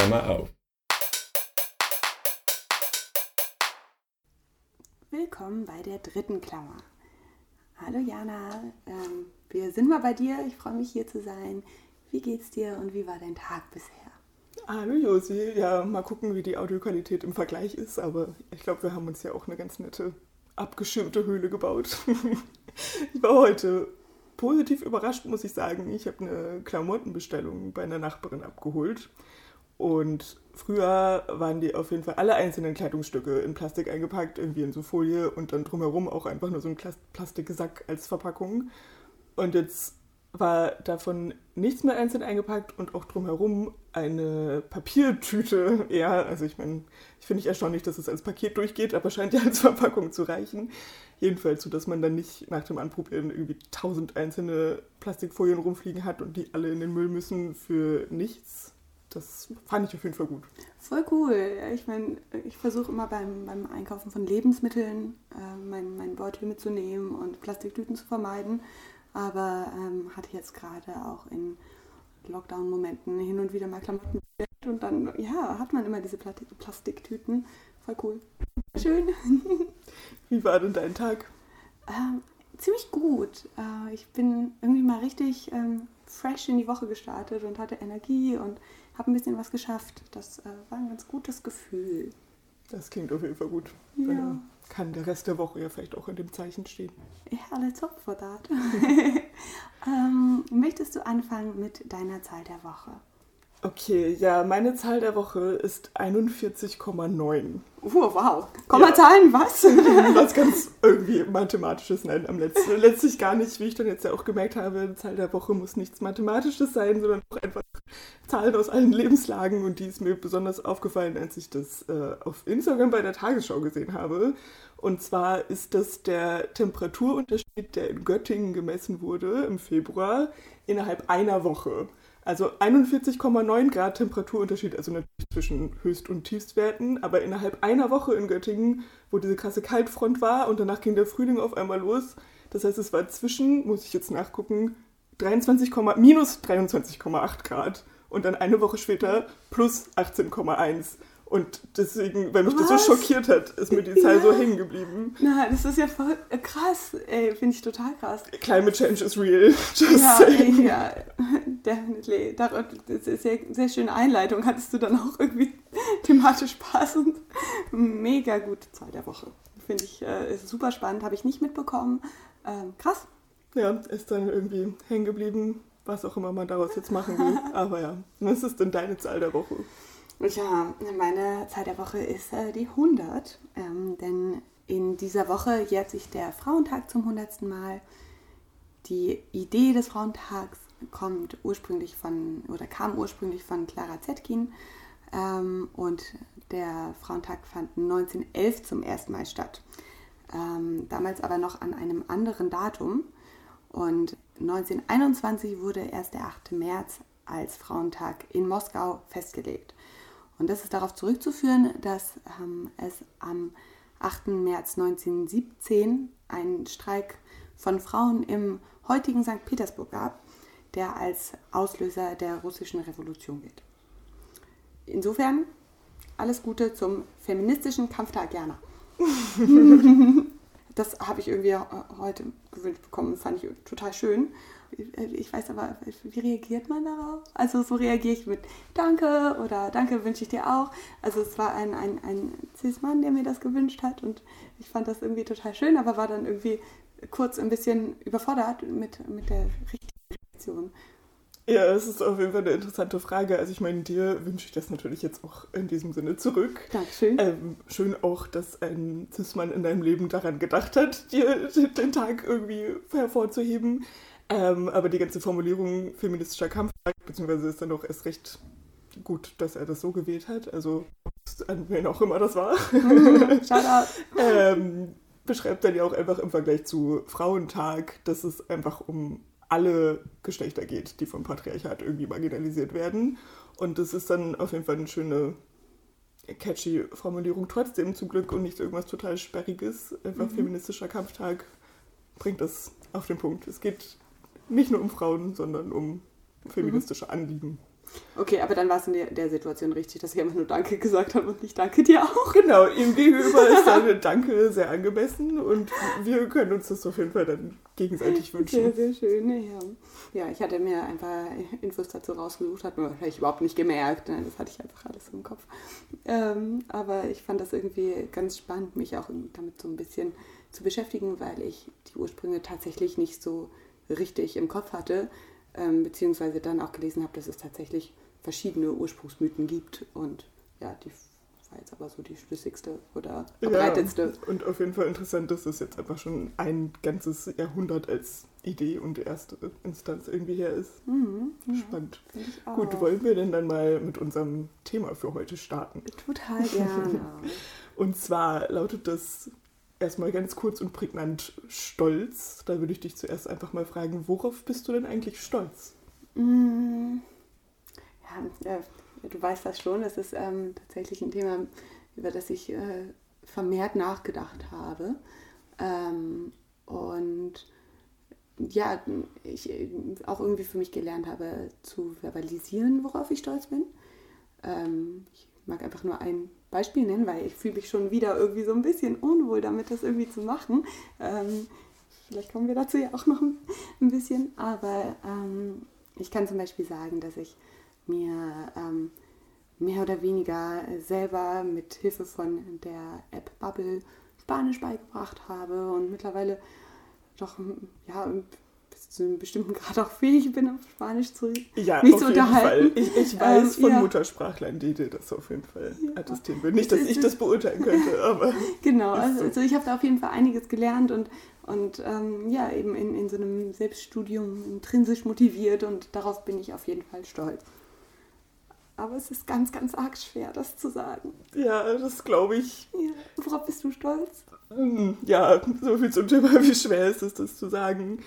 Klammer auf. Willkommen bei der dritten Klammer. Hallo Jana, ähm, wir sind mal bei dir. Ich freue mich hier zu sein. Wie geht's dir und wie war dein Tag bisher? Hallo Josi, ja, mal gucken, wie die Audioqualität im Vergleich ist, aber ich glaube, wir haben uns ja auch eine ganz nette abgeschirmte Höhle gebaut. ich war heute positiv überrascht, muss ich sagen. Ich habe eine Klamottenbestellung bei einer Nachbarin abgeholt. Und früher waren die auf jeden Fall alle einzelnen Kleidungsstücke in Plastik eingepackt, irgendwie in so Folie und dann drumherum auch einfach nur so ein Plastiksack als Verpackung. Und jetzt war davon nichts mehr einzeln eingepackt und auch drumherum eine Papiertüte. Ja, also ich meine, ich finde ich erstaunlich, dass es als Paket durchgeht, aber scheint ja als Verpackung zu reichen. Jedenfalls, so dass man dann nicht nach dem Anprobieren irgendwie tausend einzelne Plastikfolien rumfliegen hat und die alle in den Müll müssen für nichts. Das fand ich auf jeden Fall gut. Voll cool. Ich meine, ich versuche immer beim, beim Einkaufen von Lebensmitteln äh, mein, mein Beutel mitzunehmen und Plastiktüten zu vermeiden aber ähm, hatte jetzt gerade auch in Lockdown-Momenten hin und wieder mal Klamotten und dann, ja, hat man immer diese Plastiktüten. Voll cool. Schön. Wie war denn dein Tag? Ähm, ziemlich gut. Äh, ich bin irgendwie mal richtig ähm, fresh in die Woche gestartet und hatte Energie und habe ein bisschen was geschafft. Das äh, war ein ganz gutes Gefühl. Das klingt auf jeden Fall gut. Ja. Dann kann der Rest der Woche ja vielleicht auch in dem Zeichen stehen. Ja, let's hope for that. ähm, möchtest du anfangen mit deiner Zahl der Woche? Okay, ja, meine Zahl der Woche ist 41,9. Oh, wow. Kommazahlen, ja. was? was ganz irgendwie Mathematisches. Nein, am letzten, letztlich gar nicht, wie ich dann jetzt ja auch gemerkt habe, Zahl der Woche muss nichts Mathematisches sein, sondern auch einfach Zahlen aus allen Lebenslagen. Und die ist mir besonders aufgefallen, als ich das äh, auf Instagram bei der Tagesschau gesehen habe. Und zwar ist das der Temperaturunterschied, der in Göttingen gemessen wurde im Februar, innerhalb einer Woche. Also 41,9 Grad Temperaturunterschied, also natürlich zwischen Höchst- und Tiefstwerten, aber innerhalb einer Woche in Göttingen, wo diese krasse Kaltfront war und danach ging der Frühling auf einmal los. Das heißt, es war zwischen, muss ich jetzt nachgucken, 23, minus 23,8 Grad und dann eine Woche später plus 18,1. Und deswegen, weil mich Was? das so schockiert hat, ist mir die Zahl ja. so hängen geblieben. Na, das ist ja voll krass. Ey, finde ich total krass. Climate change is real. Just ja, saying. ja, definitely. Sehr, sehr schöne Einleitung. Hattest du dann auch irgendwie thematisch passend. Mega gute Zahl der Woche. Finde ich äh, super spannend. Habe ich nicht mitbekommen. Ähm, krass. Ja, ist dann irgendwie hängen geblieben, was auch immer man daraus jetzt machen will. Aber ja, was ist denn deine Zahl der Woche? Ja, meine Zahl der Woche ist äh, die 100, ähm, denn in dieser Woche jährt sich der Frauentag zum 100. Mal. Die Idee des Frauentags kommt ursprünglich von oder kam ursprünglich von Clara Zetkin ähm, und der Frauentag fand 1911 zum ersten Mal statt. Ähm, damals aber noch an einem anderen Datum und 1921 wurde erst der 8. März als Frauentag in Moskau festgelegt. Und das ist darauf zurückzuführen, dass ähm, es am 8. März 1917 einen Streik von Frauen im heutigen St. Petersburg gab, der als Auslöser der russischen Revolution gilt. Insofern alles Gute zum feministischen Kampftag, Jana. das habe ich irgendwie heute gewünscht bekommen, fand ich total schön. Ich weiß aber, wie reagiert man darauf? Also so reagiere ich mit Danke oder Danke wünsche ich dir auch. Also es war ein, ein, ein Cis-Mann, der mir das gewünscht hat und ich fand das irgendwie total schön, aber war dann irgendwie kurz ein bisschen überfordert mit, mit der richtigen Reaktion. Ja, das ist auf jeden Fall eine interessante Frage. Also ich meine, dir wünsche ich das natürlich jetzt auch in diesem Sinne zurück. Dankeschön. Ähm, schön auch, dass ein Cis-Mann in deinem Leben daran gedacht hat, dir den Tag irgendwie hervorzuheben. Ähm, aber die ganze Formulierung feministischer Kampf, beziehungsweise ist dann auch erst recht gut, dass er das so gewählt hat. Also an wen auch immer das war. Mm, Shoutout. ähm, beschreibt dann ja auch einfach im Vergleich zu Frauentag, dass es einfach um alle Geschlechter geht, die vom Patriarchat irgendwie marginalisiert werden. Und das ist dann auf jeden Fall eine schöne, catchy Formulierung trotzdem zum Glück und nicht irgendwas total Sperriges. Einfach mhm. feministischer Kampftag bringt das auf den Punkt. Es geht nicht nur um Frauen, sondern um feministische mhm. Anliegen. Okay, aber dann war es in der, der, Situation richtig, dass ich einfach nur Danke gesagt habe und nicht Danke dir auch. Genau, ihm gegenüber ist dann Danke sehr angemessen und wir können uns das auf jeden Fall dann gegenseitig wünschen. Sehr, sehr schön, ja. Ja, ich hatte mir ein paar Infos dazu rausgesucht, hat mir überhaupt nicht gemerkt. Ne? Das hatte ich einfach alles im Kopf. Ähm, aber ich fand das irgendwie ganz spannend, mich auch damit so ein bisschen zu beschäftigen, weil ich die Ursprünge tatsächlich nicht so richtig im Kopf hatte ähm, beziehungsweise dann auch gelesen habe, dass es tatsächlich verschiedene Ursprungsmythen gibt und ja, die war jetzt aber so die schlüssigste oder verbreitetste. Ja, und auf jeden Fall interessant, dass das jetzt einfach schon ein ganzes Jahrhundert als Idee und erste Instanz irgendwie her ist. Mhm, Spannend. Ja, Gut, wollen wir denn dann mal mit unserem Thema für heute starten? Total gerne. und zwar lautet das erstmal ganz kurz und prägnant stolz. Da würde ich dich zuerst einfach mal fragen, worauf bist du denn eigentlich stolz? Mm, ja, äh, du weißt das schon, das ist ähm, tatsächlich ein Thema, über das ich äh, vermehrt nachgedacht habe. Ähm, und ja, ich äh, auch irgendwie für mich gelernt habe zu verbalisieren, worauf ich stolz bin. Ähm, ich mag einfach nur ein Beispiel nennen, weil ich fühle mich schon wieder irgendwie so ein bisschen unwohl damit, das irgendwie zu machen. Ähm, vielleicht kommen wir dazu ja auch noch ein bisschen, aber ähm, ich kann zum Beispiel sagen, dass ich mir ähm, mehr oder weniger selber mit Hilfe von der App Bubble Spanisch beigebracht habe und mittlerweile doch ja, zu einem bestimmten Grad auch fähig bin, auf Spanisch zu ja, mich zu unterhalten. Ich, ich, weiß ähm, von ja. Muttersprachlern, die dir das auf jeden Fall ja. attestieren würden. Nicht, dass ich das beurteilen könnte, aber. genau, also, so. also, ich habe da auf jeden Fall einiges gelernt und, und ähm, ja, eben in, in so einem Selbststudium intrinsisch motiviert und darauf bin ich auf jeden Fall stolz. Aber es ist ganz, ganz arg schwer, das zu sagen. Ja, das glaube ich. Ja. Worauf bist du stolz? Hm, ja, so viel zum Thema, wie schwer ist es, das zu sagen.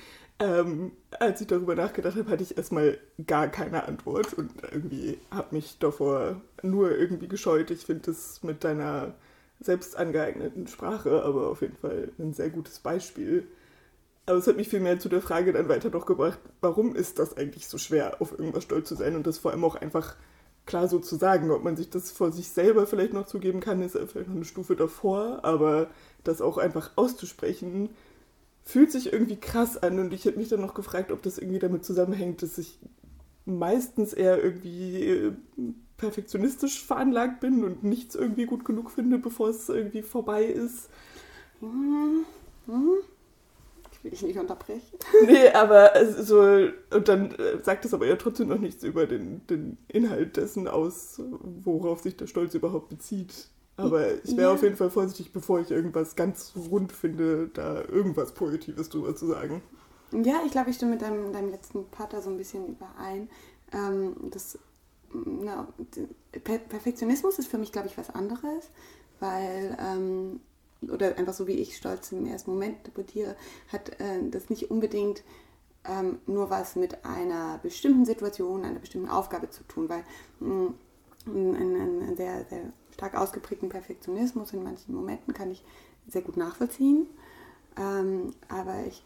Ähm, als ich darüber nachgedacht habe, hatte ich erstmal gar keine Antwort und irgendwie habe mich davor nur irgendwie gescheut. Ich finde das mit deiner selbst angeeigneten Sprache aber auf jeden Fall ein sehr gutes Beispiel. Aber es hat mich vielmehr zu der Frage dann weiter noch gebracht, warum ist das eigentlich so schwer, auf irgendwas stolz zu sein und das vor allem auch einfach klar so zu sagen. Ob man sich das vor sich selber vielleicht noch zugeben kann, ist vielleicht noch eine Stufe davor, aber das auch einfach auszusprechen, fühlt sich irgendwie krass an und ich habe mich dann noch gefragt, ob das irgendwie damit zusammenhängt, dass ich meistens eher irgendwie äh, perfektionistisch veranlagt bin und nichts irgendwie gut genug finde, bevor es irgendwie vorbei ist. Hm, hm. Ich will dich nicht unterbrechen. Nee, aber so, und dann äh, sagt es aber ja trotzdem noch nichts über den, den Inhalt dessen aus, worauf sich der Stolz überhaupt bezieht. Aber ich wäre ja. auf jeden Fall vorsichtig, bevor ich irgendwas ganz rund finde, da irgendwas Positives drüber zu sagen. Ja, ich glaube, ich stimme mit deinem, deinem letzten Part da so ein bisschen überein. Ähm, das, na, per Perfektionismus ist für mich, glaube ich, was anderes, weil, ähm, oder einfach so wie ich Stolz im ersten Moment interpretiere, hat äh, das nicht unbedingt ähm, nur was mit einer bestimmten Situation, einer bestimmten Aufgabe zu tun, weil mh, mm, ein, ein, ein sehr, sehr stark ausgeprägten Perfektionismus in manchen Momenten kann ich sehr gut nachvollziehen. Ähm, aber ich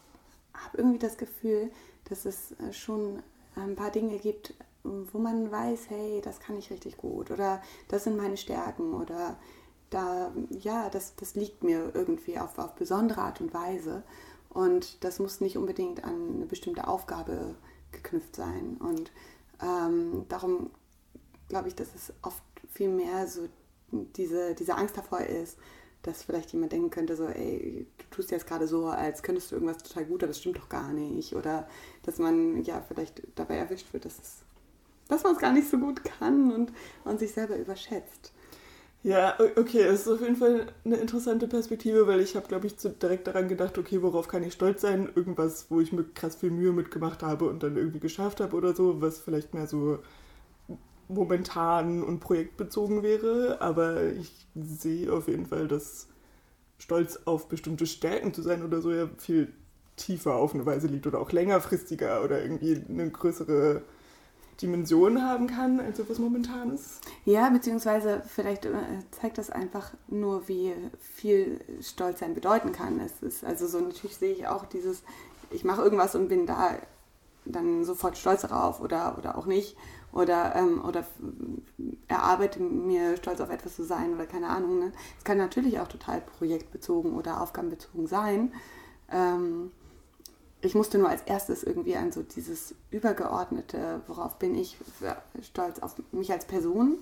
habe irgendwie das Gefühl, dass es äh, schon ein paar Dinge gibt, wo man weiß, hey, das kann ich richtig gut oder das sind meine Stärken oder da, ja, das, das liegt mir irgendwie auf, auf besondere Art und Weise. Und das muss nicht unbedingt an eine bestimmte Aufgabe geknüpft sein. Und ähm, darum glaube ich, dass es oft viel mehr so diese, diese Angst davor ist, dass vielleicht jemand denken könnte, so, ey, du tust jetzt gerade so, als könntest du irgendwas total gut, aber das stimmt doch gar nicht. Oder dass man ja vielleicht dabei erwischt wird, dass, dass man es gar nicht so gut kann und man sich selber überschätzt. Ja, okay, es ist auf jeden Fall eine interessante Perspektive, weil ich habe, glaube ich, direkt daran gedacht, okay, worauf kann ich stolz sein? Irgendwas, wo ich mir krass viel Mühe mitgemacht habe und dann irgendwie geschafft habe oder so, was vielleicht mehr so momentan und projektbezogen wäre, aber ich sehe auf jeden Fall, dass Stolz auf bestimmte Stärken zu sein oder so ja viel tiefer auf eine Weise liegt oder auch längerfristiger oder irgendwie eine größere Dimension haben kann als etwas Momentanes. Ja, beziehungsweise vielleicht äh, zeigt das einfach nur, wie viel Stolz sein bedeuten kann. Es ist also so, natürlich sehe ich auch dieses, ich mache irgendwas und bin da dann sofort stolz darauf oder, oder auch nicht. Oder, ähm, oder erarbeite mir stolz auf etwas zu sein oder keine Ahnung. Ne? Es kann natürlich auch total projektbezogen oder aufgabenbezogen sein. Ähm, ich musste nur als erstes irgendwie an so dieses übergeordnete, worauf bin ich stolz auf mich als Person.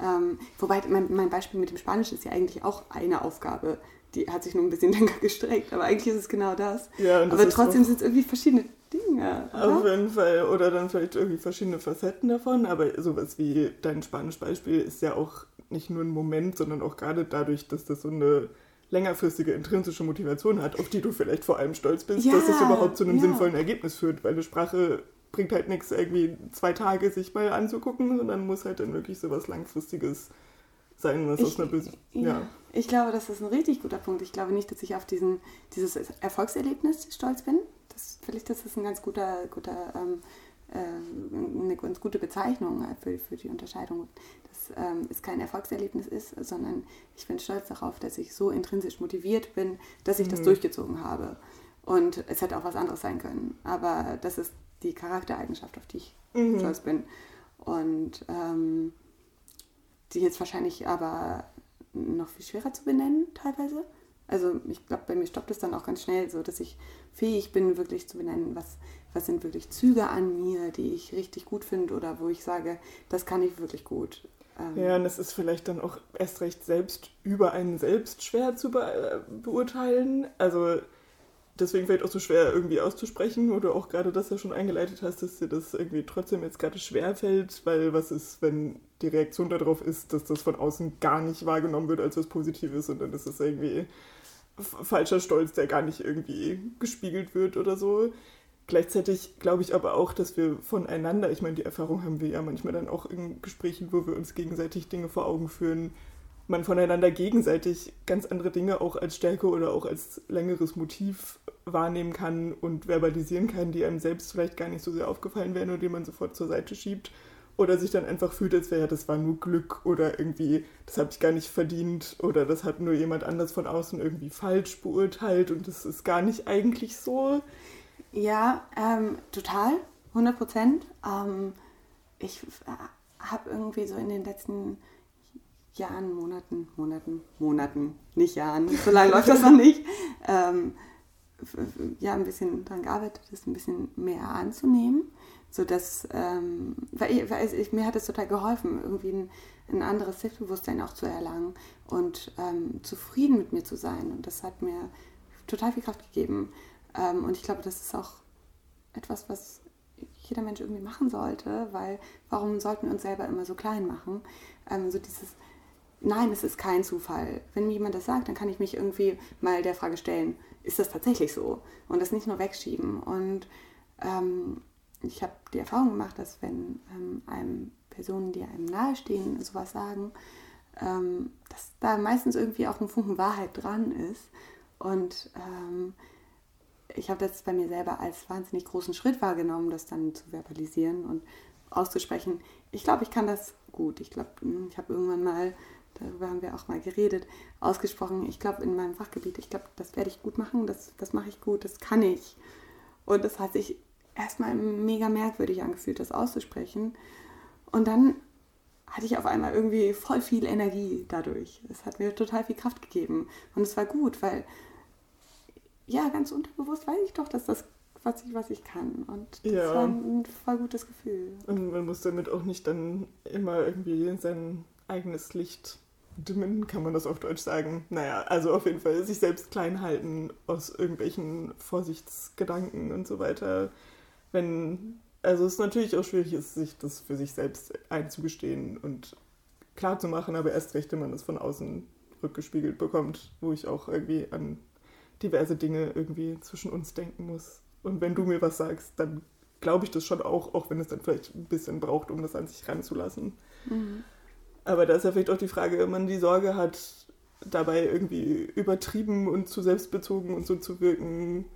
Ähm, wobei mein, mein Beispiel mit dem Spanisch ist ja eigentlich auch eine Aufgabe, die hat sich nur ein bisschen länger gestreckt, aber eigentlich ist es genau das. Ja, das aber trotzdem sind es irgendwie verschiedene Dinge. Oder? Auf jeden Fall. Oder dann vielleicht irgendwie verschiedene Facetten davon. Aber sowas wie dein Spanisch-Beispiel ist ja auch nicht nur ein Moment, sondern auch gerade dadurch, dass das so eine längerfristige intrinsische Motivation hat, auf die du vielleicht vor allem stolz bist, ja, dass es überhaupt zu einem ja. sinnvollen Ergebnis führt. Weil eine Sprache bringt halt nichts, irgendwie zwei Tage sich mal anzugucken, sondern muss halt dann wirklich so was Langfristiges sein, was ich, aus einer Bes ja. Ich glaube, das ist ein richtig guter Punkt. Ich glaube nicht, dass ich auf diesen, dieses Erfolgserlebnis stolz bin. Das, vielleicht ist das ein ganz guter, guter ähm, äh, eine ganz gute Bezeichnung für, für die Unterscheidung, dass ähm, es kein Erfolgserlebnis ist, sondern ich bin stolz darauf, dass ich so intrinsisch motiviert bin, dass ich mhm. das durchgezogen habe. Und es hätte auch was anderes sein können. Aber das ist die Charaktereigenschaft, auf die ich mhm. stolz bin. Und ähm, die jetzt wahrscheinlich aber noch viel schwerer zu benennen teilweise. Also ich glaube, bei mir stoppt es dann auch ganz schnell so, dass ich fähig bin, wirklich zu benennen, was, was sind wirklich Züge an mir, die ich richtig gut finde oder wo ich sage, das kann ich wirklich gut. Ähm ja, und es ist vielleicht dann auch erst recht selbst über einen selbst schwer zu be äh, beurteilen. Also deswegen vielleicht auch so schwer irgendwie auszusprechen, wo du auch gerade das ja schon eingeleitet hast, dass dir das irgendwie trotzdem jetzt gerade schwer fällt, weil was ist, wenn die Reaktion darauf ist, dass das von außen gar nicht wahrgenommen wird als was Positives und dann ist es irgendwie falscher Stolz, der gar nicht irgendwie gespiegelt wird oder so. Gleichzeitig glaube ich aber auch, dass wir voneinander, ich meine, die Erfahrung haben wir ja manchmal dann auch in Gesprächen, wo wir uns gegenseitig Dinge vor Augen führen, man voneinander gegenseitig ganz andere Dinge auch als Stärke oder auch als längeres Motiv wahrnehmen kann und verbalisieren kann, die einem selbst vielleicht gar nicht so sehr aufgefallen wären und die man sofort zur Seite schiebt. Oder sich dann einfach fühlt, als wäre das war nur Glück oder irgendwie, das habe ich gar nicht verdient oder das hat nur jemand anders von außen irgendwie falsch beurteilt und das ist gar nicht eigentlich so. Ja, ähm, total, 100 Prozent. Ähm, ich habe irgendwie so in den letzten Jahren, Monaten, Monaten, Monaten, nicht Jahren, so lange läuft das noch nicht, ähm, ja, ein bisschen daran gearbeitet, das ein bisschen mehr anzunehmen, sodass, ähm, weil, ich, weil ich, mir hat es total geholfen, irgendwie ein, ein anderes Selbstbewusstsein auch zu erlangen und ähm, zufrieden mit mir zu sein. Und das hat mir total viel Kraft gegeben. Ähm, und ich glaube, das ist auch etwas, was jeder Mensch irgendwie machen sollte, weil warum sollten wir uns selber immer so klein machen? Ähm, so dieses, nein, es ist kein Zufall. Wenn mir jemand das sagt, dann kann ich mich irgendwie mal der Frage stellen, ist das tatsächlich so? Und das nicht nur wegschieben. Und ähm, ich habe die Erfahrung gemacht, dass wenn ähm, einem Personen, die einem nahestehen, sowas sagen, ähm, dass da meistens irgendwie auch ein Funken Wahrheit dran ist. Und ähm, ich habe das bei mir selber als wahnsinnig großen Schritt wahrgenommen, das dann zu verbalisieren und auszusprechen. Ich glaube, ich kann das gut. Ich glaube, hm, ich habe irgendwann mal darüber haben wir auch mal geredet, ausgesprochen, ich glaube in meinem Fachgebiet, ich glaube, das werde ich gut machen, das, das mache ich gut, das kann ich. Und das hat sich erstmal mega merkwürdig angefühlt, das auszusprechen. Und dann hatte ich auf einmal irgendwie voll viel Energie dadurch. Es hat mir total viel Kraft gegeben. Und es war gut, weil ja, ganz unterbewusst weiß ich doch, dass das was ich, was ich kann. Und das ja. war ein voll gutes Gefühl. Und man muss damit auch nicht dann immer irgendwie sein eigenes Licht dimmen, kann man das auf Deutsch sagen. Naja, also auf jeden Fall sich selbst klein halten aus irgendwelchen Vorsichtsgedanken und so weiter. Wenn, also es natürlich auch schwierig ist, sich das für sich selbst einzugestehen und klar zu machen, aber erst recht, wenn man das von außen rückgespiegelt bekommt, wo ich auch irgendwie an diverse Dinge irgendwie zwischen uns denken muss. Und wenn du mir was sagst, dann glaube ich das schon auch, auch wenn es dann vielleicht ein bisschen braucht, um das an sich ranzulassen. Mhm. Aber da ist ja vielleicht auch die Frage, wenn man die Sorge hat, dabei irgendwie übertrieben und zu selbstbezogen und so zu wirken,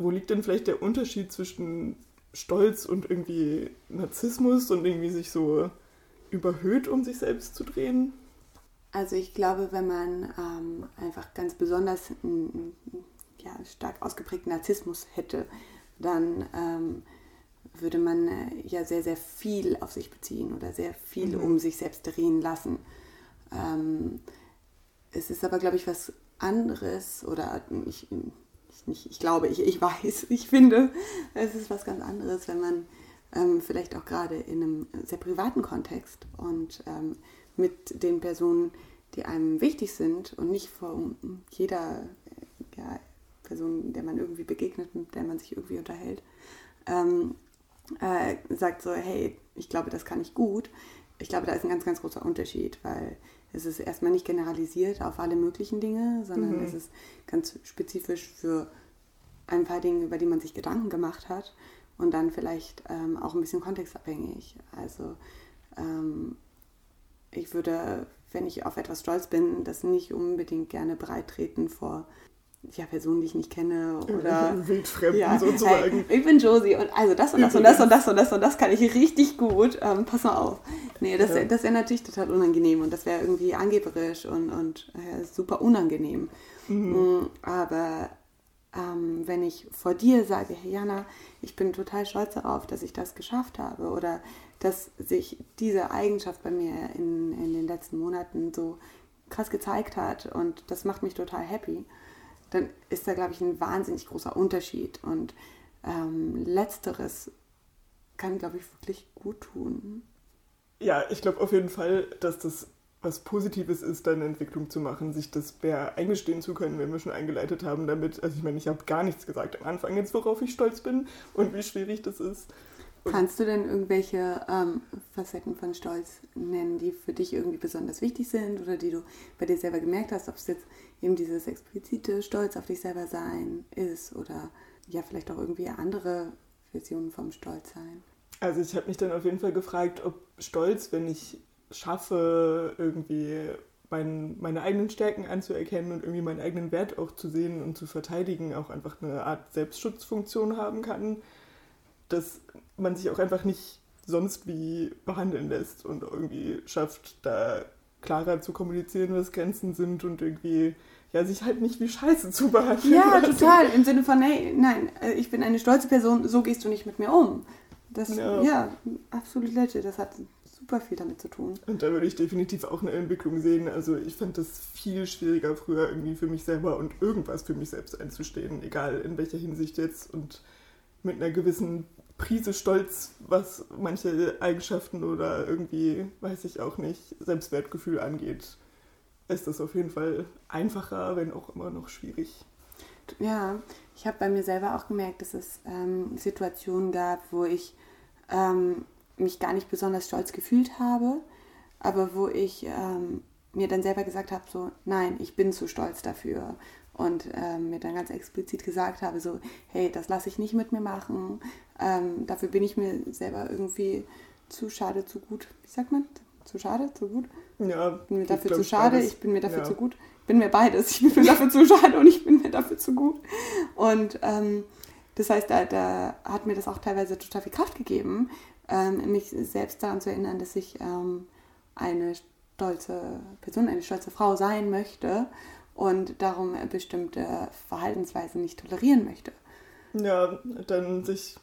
wo liegt denn vielleicht der Unterschied zwischen Stolz und irgendwie Narzissmus und irgendwie sich so überhöht, um sich selbst zu drehen? Also ich glaube, wenn man ähm, einfach ganz besonders einen ja, stark ausgeprägten Narzissmus hätte, dann ähm, würde man äh, ja sehr, sehr viel auf sich beziehen oder sehr viel mhm. um sich selbst drehen lassen. Ähm, es ist aber, glaube ich, was anderes oder ich, ich, nicht, ich glaube, ich, ich weiß, ich finde, es ist was ganz anderes, wenn man ähm, vielleicht auch gerade in einem sehr privaten Kontext und ähm, mit den Personen, die einem wichtig sind und nicht vor jeder ja, Person, der man irgendwie begegnet, mit der man sich irgendwie unterhält, ähm, äh, sagt so, hey, ich glaube, das kann ich gut. Ich glaube, da ist ein ganz, ganz großer Unterschied, weil es ist erstmal nicht generalisiert auf alle möglichen Dinge, sondern mhm. es ist ganz spezifisch für ein paar Dinge, über die man sich Gedanken gemacht hat und dann vielleicht ähm, auch ein bisschen kontextabhängig. Also ähm, ich würde, wenn ich auf etwas stolz bin, das nicht unbedingt gerne breitreten vor ja, Personen, die ich nicht kenne oder Wildfremden ja, sozusagen. Hey, ich bin Josie und also das und das und das und das und das und das kann ich richtig gut. Ähm, pass mal auf. Nee, das, ja. das wäre natürlich total unangenehm und das wäre irgendwie angeberisch und, und äh, super unangenehm. Mhm. Mm, aber ähm, wenn ich vor dir sage, hey Jana, ich bin total stolz darauf, dass ich das geschafft habe oder dass sich diese Eigenschaft bei mir in, in den letzten Monaten so krass gezeigt hat und das macht mich total happy dann ist da, glaube ich, ein wahnsinnig großer Unterschied. Und ähm, letzteres kann, glaube ich, wirklich gut tun. Ja, ich glaube auf jeden Fall, dass das was Positives ist, dann eine Entwicklung zu machen, sich das mehr eingestehen zu können, wenn wir schon eingeleitet haben damit. Also ich meine, ich habe gar nichts gesagt am Anfang jetzt, worauf ich stolz bin und wie schwierig das ist. Kannst du denn irgendwelche ähm, Facetten von Stolz nennen, die für dich irgendwie besonders wichtig sind oder die du bei dir selber gemerkt hast, ob es jetzt eben dieses explizite Stolz auf dich selber sein ist oder ja vielleicht auch irgendwie andere Versionen vom Stolz sein? Also ich habe mich dann auf jeden Fall gefragt, ob Stolz, wenn ich schaffe, irgendwie mein, meine eigenen Stärken anzuerkennen und irgendwie meinen eigenen Wert auch zu sehen und zu verteidigen, auch einfach eine Art Selbstschutzfunktion haben kann dass man sich auch einfach nicht sonst wie behandeln lässt und irgendwie schafft, da klarer zu kommunizieren, was Grenzen sind und irgendwie ja, sich halt nicht wie Scheiße zu behandeln. Ja, lassen. total. Im Sinne von, hey, nein, äh, ich bin eine stolze Person, so gehst du nicht mit mir um. Das, ja, ja absolut legit. Das hat super viel damit zu tun. Und da würde ich definitiv auch eine Entwicklung sehen. Also ich fand das viel schwieriger früher irgendwie für mich selber und irgendwas für mich selbst einzustehen, egal in welcher Hinsicht jetzt und mit einer gewissen Prise Stolz, was manche Eigenschaften oder irgendwie, weiß ich auch nicht, Selbstwertgefühl angeht, ist das auf jeden Fall einfacher, wenn auch immer noch schwierig. Ja, ich habe bei mir selber auch gemerkt, dass es ähm, Situationen gab, wo ich ähm, mich gar nicht besonders stolz gefühlt habe, aber wo ich ähm, mir dann selber gesagt habe, so, nein, ich bin zu stolz dafür und ähm, mir dann ganz explizit gesagt habe, so, hey, das lasse ich nicht mit mir machen, ähm, dafür bin ich mir selber irgendwie zu schade, zu gut. Wie sagt man? Zu schade, zu gut? Ja. Bin mir dafür zu schade, beides. ich bin mir dafür ja. zu gut. Bin mir beides. Ich bin mir dafür zu schade und ich bin mir dafür zu gut. Und ähm, das heißt, da, da, hat mir das auch teilweise total viel Kraft gegeben, ähm, mich selbst daran zu erinnern, dass ich ähm, eine stolze Person, eine stolze Frau sein möchte und darum bestimmte Verhaltensweisen nicht tolerieren möchte. Ja, dann sich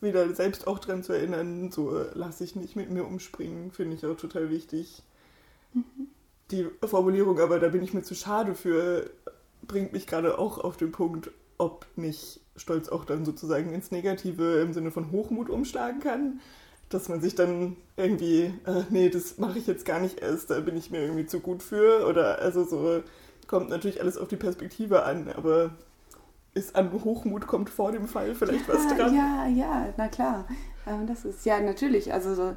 wieder selbst auch dran zu erinnern, so äh, lasse ich nicht mit mir umspringen, finde ich auch total wichtig. Mhm. Die Formulierung, aber da bin ich mir zu schade für, bringt mich gerade auch auf den Punkt, ob nicht Stolz auch dann sozusagen ins Negative im Sinne von Hochmut umschlagen kann. Dass man sich dann irgendwie, äh, nee, das mache ich jetzt gar nicht erst, da bin ich mir irgendwie zu gut für. Oder also so, kommt natürlich alles auf die Perspektive an, aber ist an Hochmut kommt vor dem Fall vielleicht ja, was dran? Ja, ja, na klar. Ähm, das ist ja natürlich. Also so,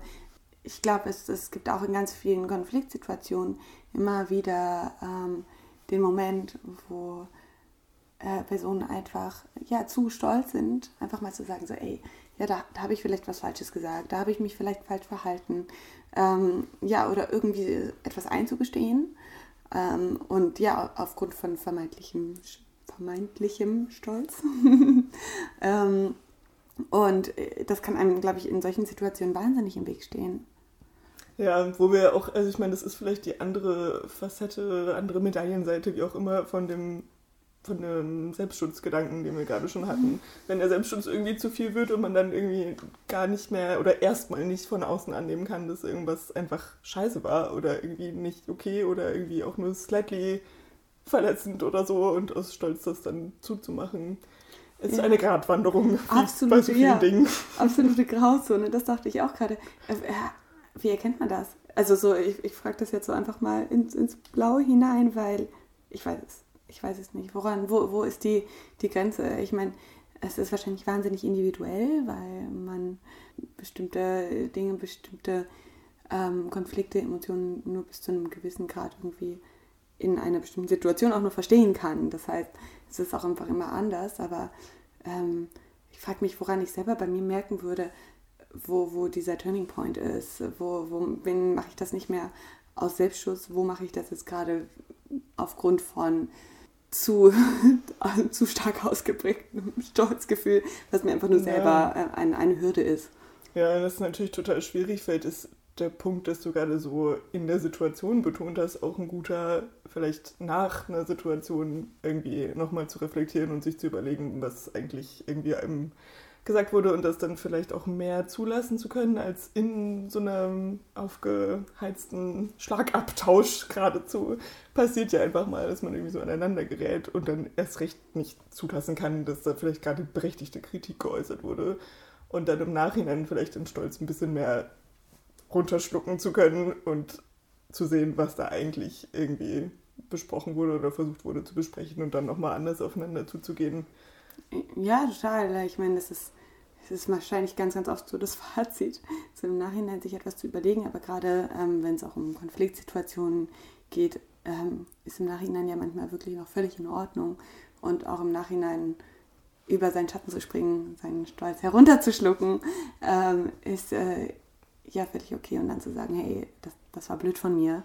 ich glaube, es, es gibt auch in ganz vielen Konfliktsituationen immer wieder ähm, den Moment, wo äh, Personen einfach ja zu stolz sind, einfach mal zu sagen so, ey, ja, da, da habe ich vielleicht was Falsches gesagt, da habe ich mich vielleicht falsch verhalten, ähm, ja, oder irgendwie etwas einzugestehen. Ähm, und ja, aufgrund von vermeintlichem vermeintlichem Stolz. ähm, und äh, das kann einem, glaube ich, in solchen Situationen wahnsinnig im Weg stehen. Ja, wo wir auch, also ich meine, das ist vielleicht die andere Facette, andere Medaillenseite, wie auch immer, von dem von dem Selbstschutzgedanken, den wir gerade schon hatten. Wenn der Selbstschutz irgendwie zu viel wird und man dann irgendwie gar nicht mehr oder erstmal nicht von außen annehmen kann, dass irgendwas einfach scheiße war oder irgendwie nicht okay oder irgendwie auch nur slightly verletzend oder so und aus Stolz das dann zuzumachen. Ist ja. eine Gratwanderung Absolut, bei so vielen ja. Dingen. Absolute Grauzone, das dachte ich auch gerade. Äh, wie erkennt man das? Also so, ich, ich frage das jetzt so einfach mal ins, ins Blaue hinein, weil ich weiß es ich weiß es nicht. Woran, wo, wo ist die, die Grenze? Ich meine, es ist wahrscheinlich wahnsinnig individuell, weil man bestimmte Dinge, bestimmte ähm, Konflikte, Emotionen nur bis zu einem gewissen Grad irgendwie in einer bestimmten Situation auch nur verstehen kann. Das heißt, es ist auch einfach immer anders, aber ähm, ich frage mich, woran ich selber bei mir merken würde, wo, wo dieser Turning Point ist, wo, wo mache ich das nicht mehr aus Selbstschutz, wo mache ich das jetzt gerade aufgrund von zu, zu stark ausgeprägtem Stolzgefühl, was mir einfach nur selber äh, eine, eine Hürde ist. Ja, das ist natürlich total schwierig. Vielleicht ist der Punkt, dass du gerade so in der Situation betont hast, auch ein guter, vielleicht nach einer Situation irgendwie nochmal zu reflektieren und sich zu überlegen, was eigentlich irgendwie einem gesagt wurde und das dann vielleicht auch mehr zulassen zu können, als in so einem aufgeheizten Schlagabtausch geradezu passiert ja einfach mal, dass man irgendwie so aneinander gerät und dann erst recht nicht zulassen kann, dass da vielleicht gerade berechtigte Kritik geäußert wurde und dann im Nachhinein vielleicht den Stolz ein bisschen mehr runterschlucken zu können und zu sehen, was da eigentlich irgendwie besprochen wurde oder versucht wurde zu besprechen und dann nochmal anders aufeinander zuzugehen. Ja, total. Ich meine, das ist, das ist wahrscheinlich ganz, ganz oft so das Fazit, so im Nachhinein sich etwas zu überlegen. Aber gerade ähm, wenn es auch um Konfliktsituationen geht, ähm, ist im Nachhinein ja manchmal wirklich noch völlig in Ordnung. Und auch im Nachhinein über seinen Schatten zu springen, seinen Stolz herunterzuschlucken, ähm, ist äh, ja völlig okay. Und dann zu sagen, hey, das, das war blöd von mir.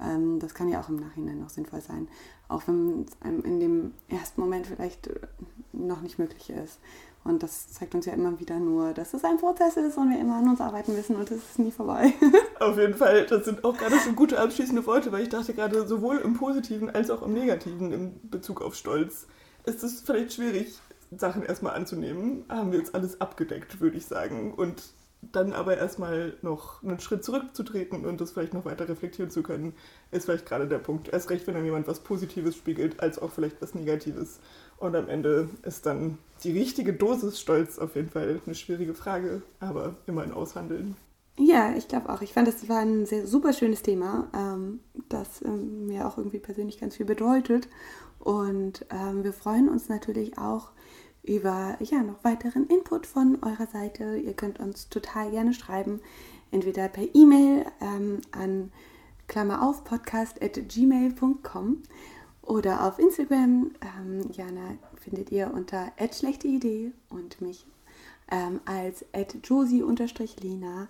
Ähm, das kann ja auch im Nachhinein noch sinnvoll sein, auch wenn es einem in dem ersten Moment vielleicht äh, noch nicht möglich ist. Und das zeigt uns ja immer wieder nur, dass es ein Prozess ist und wir immer an uns arbeiten müssen und es ist nie vorbei. Auf jeden Fall, das sind auch gerade schon gute abschließende Worte, weil ich dachte gerade, sowohl im Positiven als auch im Negativen in Bezug auf Stolz ist es vielleicht schwierig, Sachen erstmal anzunehmen. Haben wir jetzt alles abgedeckt, würde ich sagen. Und dann aber erstmal noch einen Schritt zurückzutreten und das vielleicht noch weiter reflektieren zu können, ist vielleicht gerade der Punkt. Erst recht, wenn dann jemand was Positives spiegelt, als auch vielleicht was Negatives. Und am Ende ist dann die richtige Dosis Stolz auf jeden Fall eine schwierige Frage, aber immer ein Aushandeln. Ja, ich glaube auch. Ich fand, das war ein sehr super schönes Thema, ähm, das ähm, mir auch irgendwie persönlich ganz viel bedeutet. Und ähm, wir freuen uns natürlich auch über ja, noch weiteren Input von eurer Seite. Ihr könnt uns total gerne schreiben, entweder per E-Mail ähm, an Klammer auf podcast at gmail.com oder auf Instagram. Ähm, Jana findet ihr unter schlechte Idee und mich ähm, als josie-lena.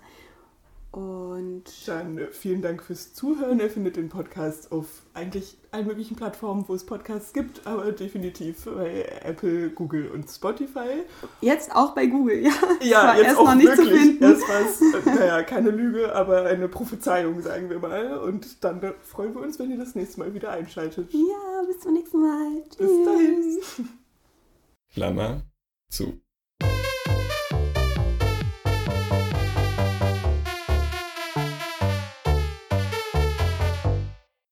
Und dann äh, vielen Dank fürs Zuhören. Ihr findet den Podcast auf eigentlich allen möglichen Plattformen, wo es Podcasts gibt, aber definitiv bei Apple, Google und Spotify. Jetzt auch bei Google, ja. Ja, war jetzt erst auch noch nicht wirklich. zu finden. Erst war es, äh, naja, keine Lüge, aber eine Prophezeiung, sagen wir mal. Und dann freuen wir uns, wenn ihr das nächste Mal wieder einschaltet. Ja, bis zum nächsten Mal. Tschüss. Bis dahin. Klammer zu.